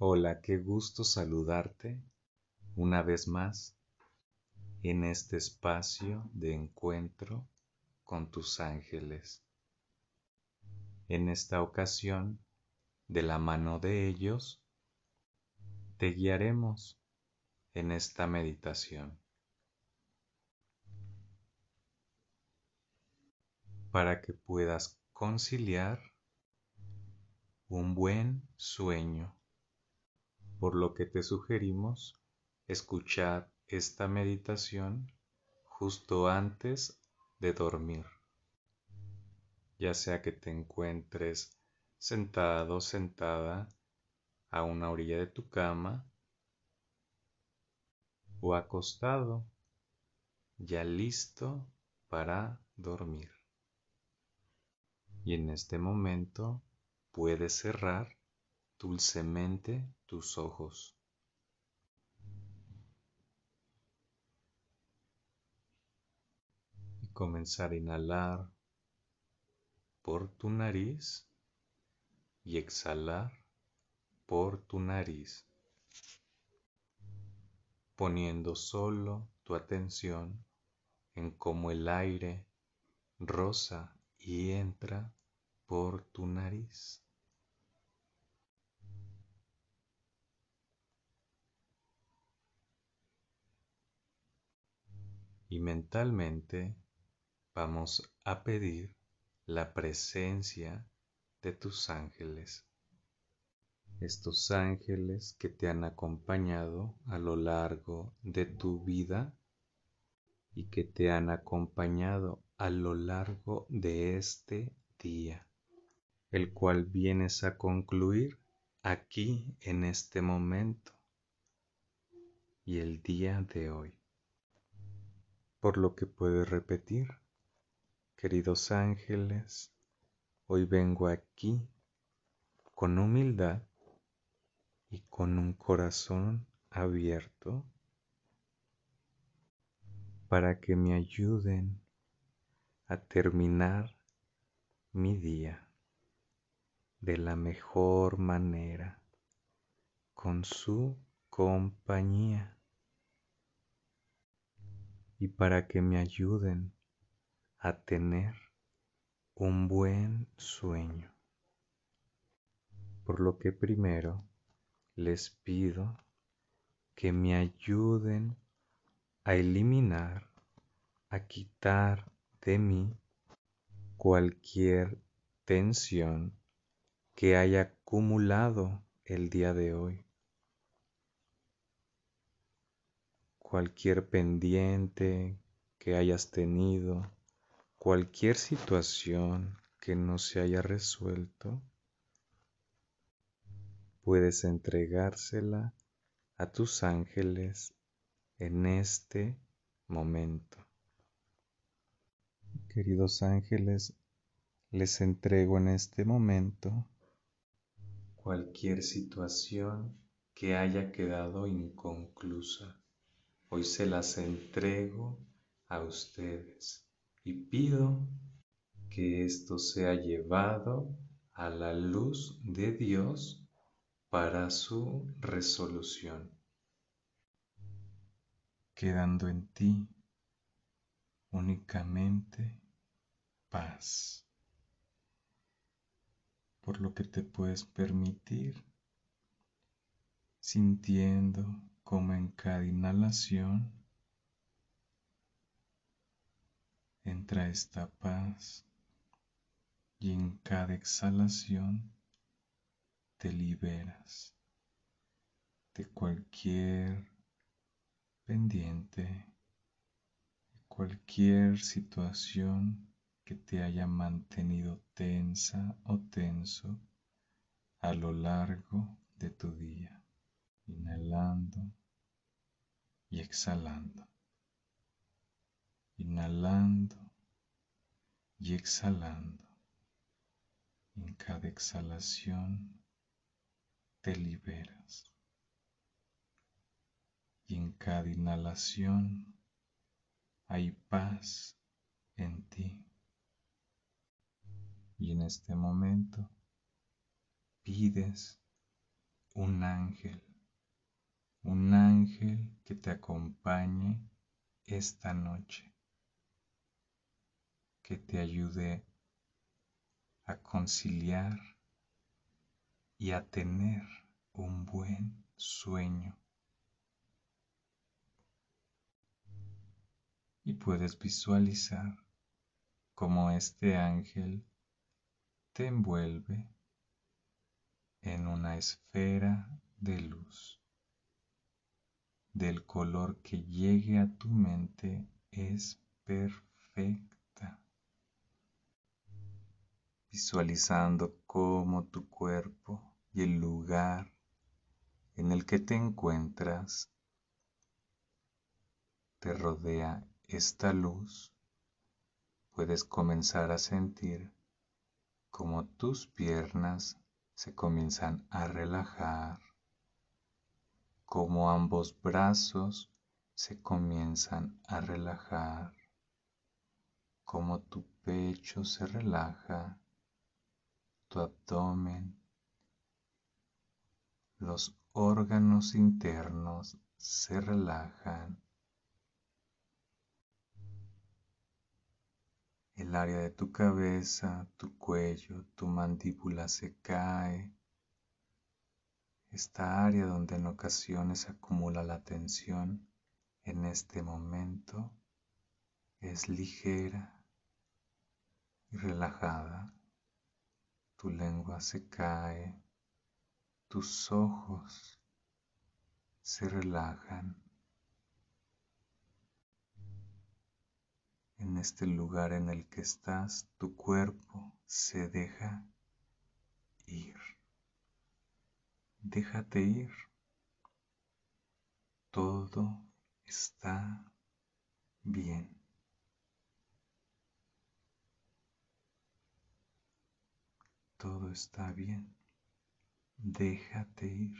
Hola, qué gusto saludarte una vez más en este espacio de encuentro con tus ángeles. En esta ocasión, de la mano de ellos, te guiaremos en esta meditación. Para que puedas conciliar un buen sueño por lo que te sugerimos escuchar esta meditación justo antes de dormir, ya sea que te encuentres sentado sentada a una orilla de tu cama o acostado ya listo para dormir. Y en este momento puedes cerrar dulcemente tus ojos. Y comenzar a inhalar por tu nariz y exhalar por tu nariz, poniendo solo tu atención en cómo el aire rosa y entra por tu nariz. Y mentalmente vamos a pedir la presencia de tus ángeles. Estos ángeles que te han acompañado a lo largo de tu vida y que te han acompañado a lo largo de este día, el cual vienes a concluir aquí en este momento y el día de hoy por lo que puedes repetir. Queridos ángeles, hoy vengo aquí con humildad y con un corazón abierto para que me ayuden a terminar mi día de la mejor manera con su compañía y para que me ayuden a tener un buen sueño. Por lo que primero les pido que me ayuden a eliminar, a quitar de mí cualquier tensión que haya acumulado el día de hoy. Cualquier pendiente que hayas tenido, cualquier situación que no se haya resuelto, puedes entregársela a tus ángeles en este momento. Queridos ángeles, les entrego en este momento cualquier situación que haya quedado inconclusa. Hoy se las entrego a ustedes y pido que esto sea llevado a la luz de Dios para su resolución, quedando en ti únicamente paz, por lo que te puedes permitir sintiendo como en cada inhalación entra esta paz y en cada exhalación te liberas de cualquier pendiente, de cualquier situación que te haya mantenido tensa o tenso a lo largo de tu día. Inhalando y exhalando, inhalando y exhalando. En cada exhalación te liberas y en cada inhalación hay paz en ti. Y en este momento pides un ángel, un ángel que te acompañe esta noche, que te ayude a conciliar y a tener un buen sueño. Y puedes visualizar cómo este ángel te envuelve en una esfera de luz. Del color que llegue a tu mente es perfecta. Visualizando cómo tu cuerpo y el lugar en el que te encuentras te rodea esta luz, puedes comenzar a sentir como tus piernas se comienzan a relajar, como ambos brazos se comienzan a relajar, como tu pecho se relaja, tu abdomen, los órganos internos se relajan. El área de tu cabeza, tu cuello, tu mandíbula se cae. Esta área donde en ocasiones acumula la tensión en este momento es ligera y relajada. Tu lengua se cae tus ojos se relajan en este lugar en el que estás, tu cuerpo se deja ir. Déjate ir. Todo está bien. Todo está bien déjate ir.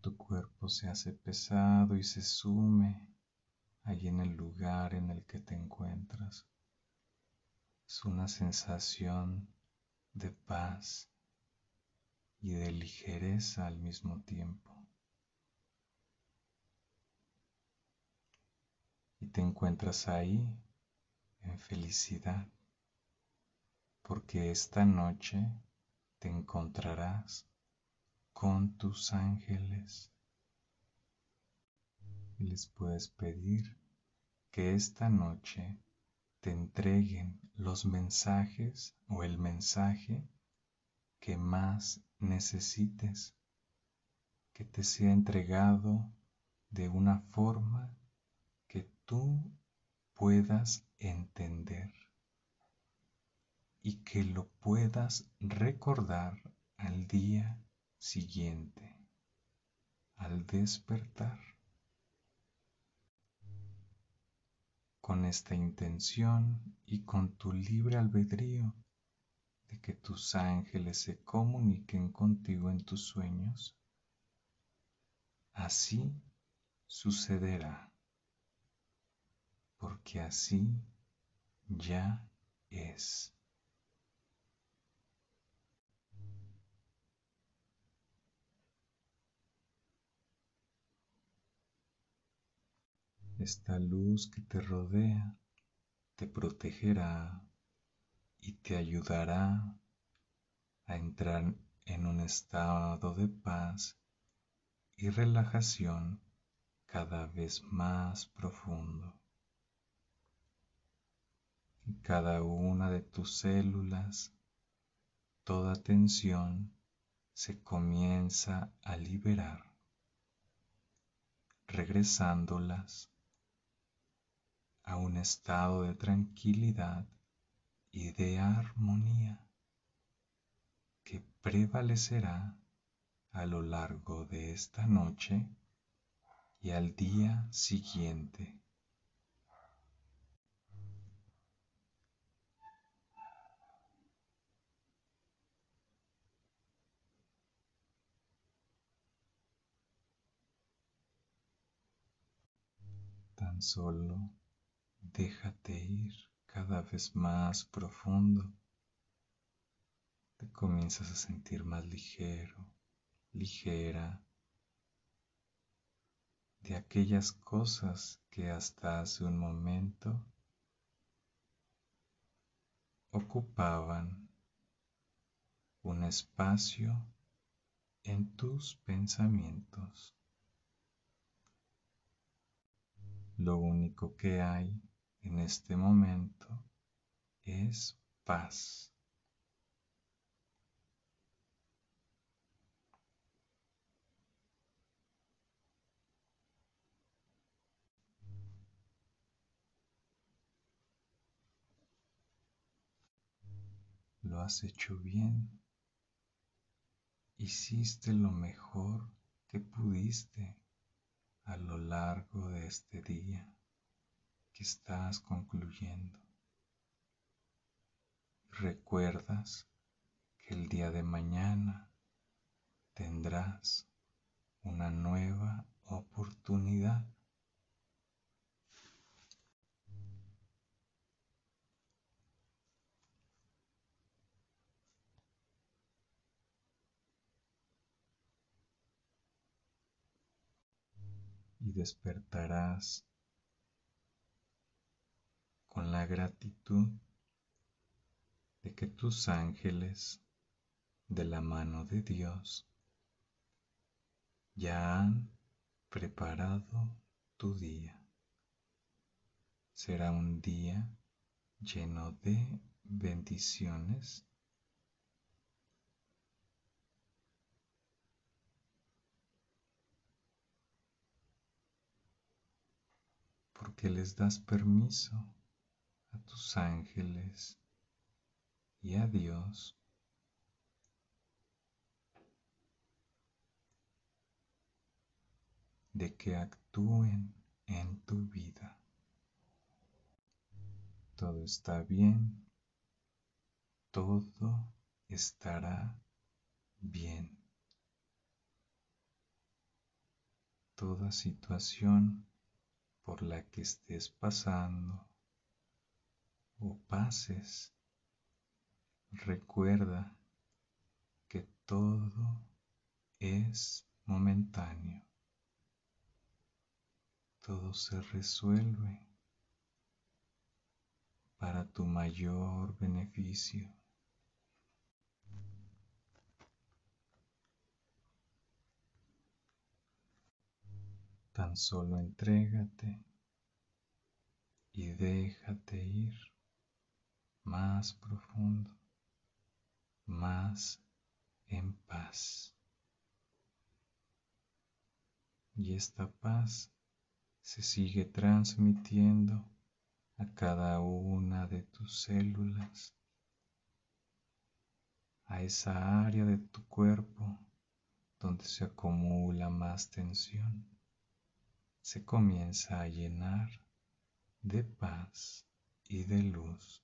Tu cuerpo se hace pesado y se sume allí en el lugar en el que te encuentras. Es una sensación de paz y de ligereza al mismo tiempo. Y te encuentras ahí en felicidad, porque esta noche te encontrarás con tus ángeles y les puedes pedir que esta noche te entreguen los mensajes o el mensaje que más necesites, que te sea entregado de una forma que tú puedas entender y que lo puedas recordar al día siguiente, al despertar. Con esta intención y con tu libre albedrío que tus ángeles se comuniquen contigo en tus sueños, así sucederá, porque así ya es. Esta luz que te rodea te protegerá y te ayudará a entrar en un estado de paz y relajación cada vez más profundo. Cada una de tus células, toda tensión se comienza a liberar, regresándolas a un estado de tranquilidad y de armonía que prevalecerá a lo largo de esta noche y al día siguiente. Tan solo Déjate ir cada vez más profundo. Te comienzas a sentir más ligero, ligera de aquellas cosas que hasta hace un momento ocupaban un espacio en tus pensamientos. Lo único que hay en este momento es paz. Lo has hecho bien. Hiciste lo mejor que pudiste a lo largo de este día estás concluyendo. Recuerdas que el día de mañana tendrás una nueva oportunidad. y despertarás con la gratitud de que tus ángeles de la mano de Dios ya han preparado tu día. Será un día lleno de bendiciones porque les das permiso tus ángeles y a Dios de que actúen en tu vida. Todo está bien, todo estará bien. Toda situación por la que estés pasando o pases, recuerda que todo es momentáneo. Todo se resuelve para tu mayor beneficio. Tan solo entrégate y déjate ir más profundo, más en paz. Y esta paz se sigue transmitiendo a cada una de tus células, a esa área de tu cuerpo donde se acumula más tensión se comienza a llenar de paz y de luz.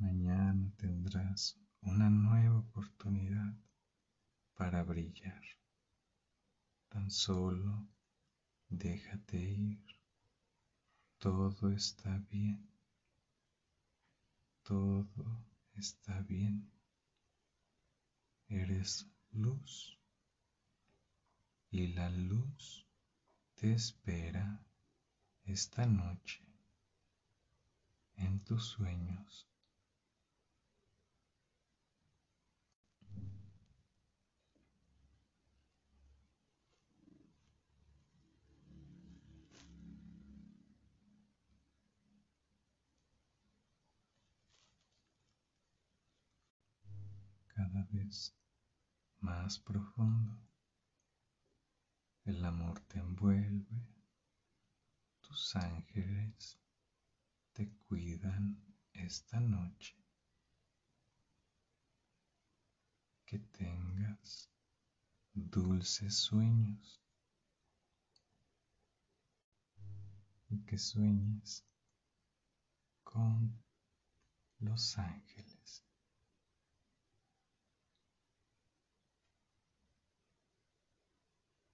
Mañana tendrás una nueva oportunidad para brillar. Tan solo déjate ir. Todo está bien. Todo está bien. Eres luz. Y la luz te espera esta noche en tus sueños. cada más profundo. El amor te envuelve, tus ángeles te cuidan esta noche. Que tengas dulces sueños y que sueñes con los ángeles.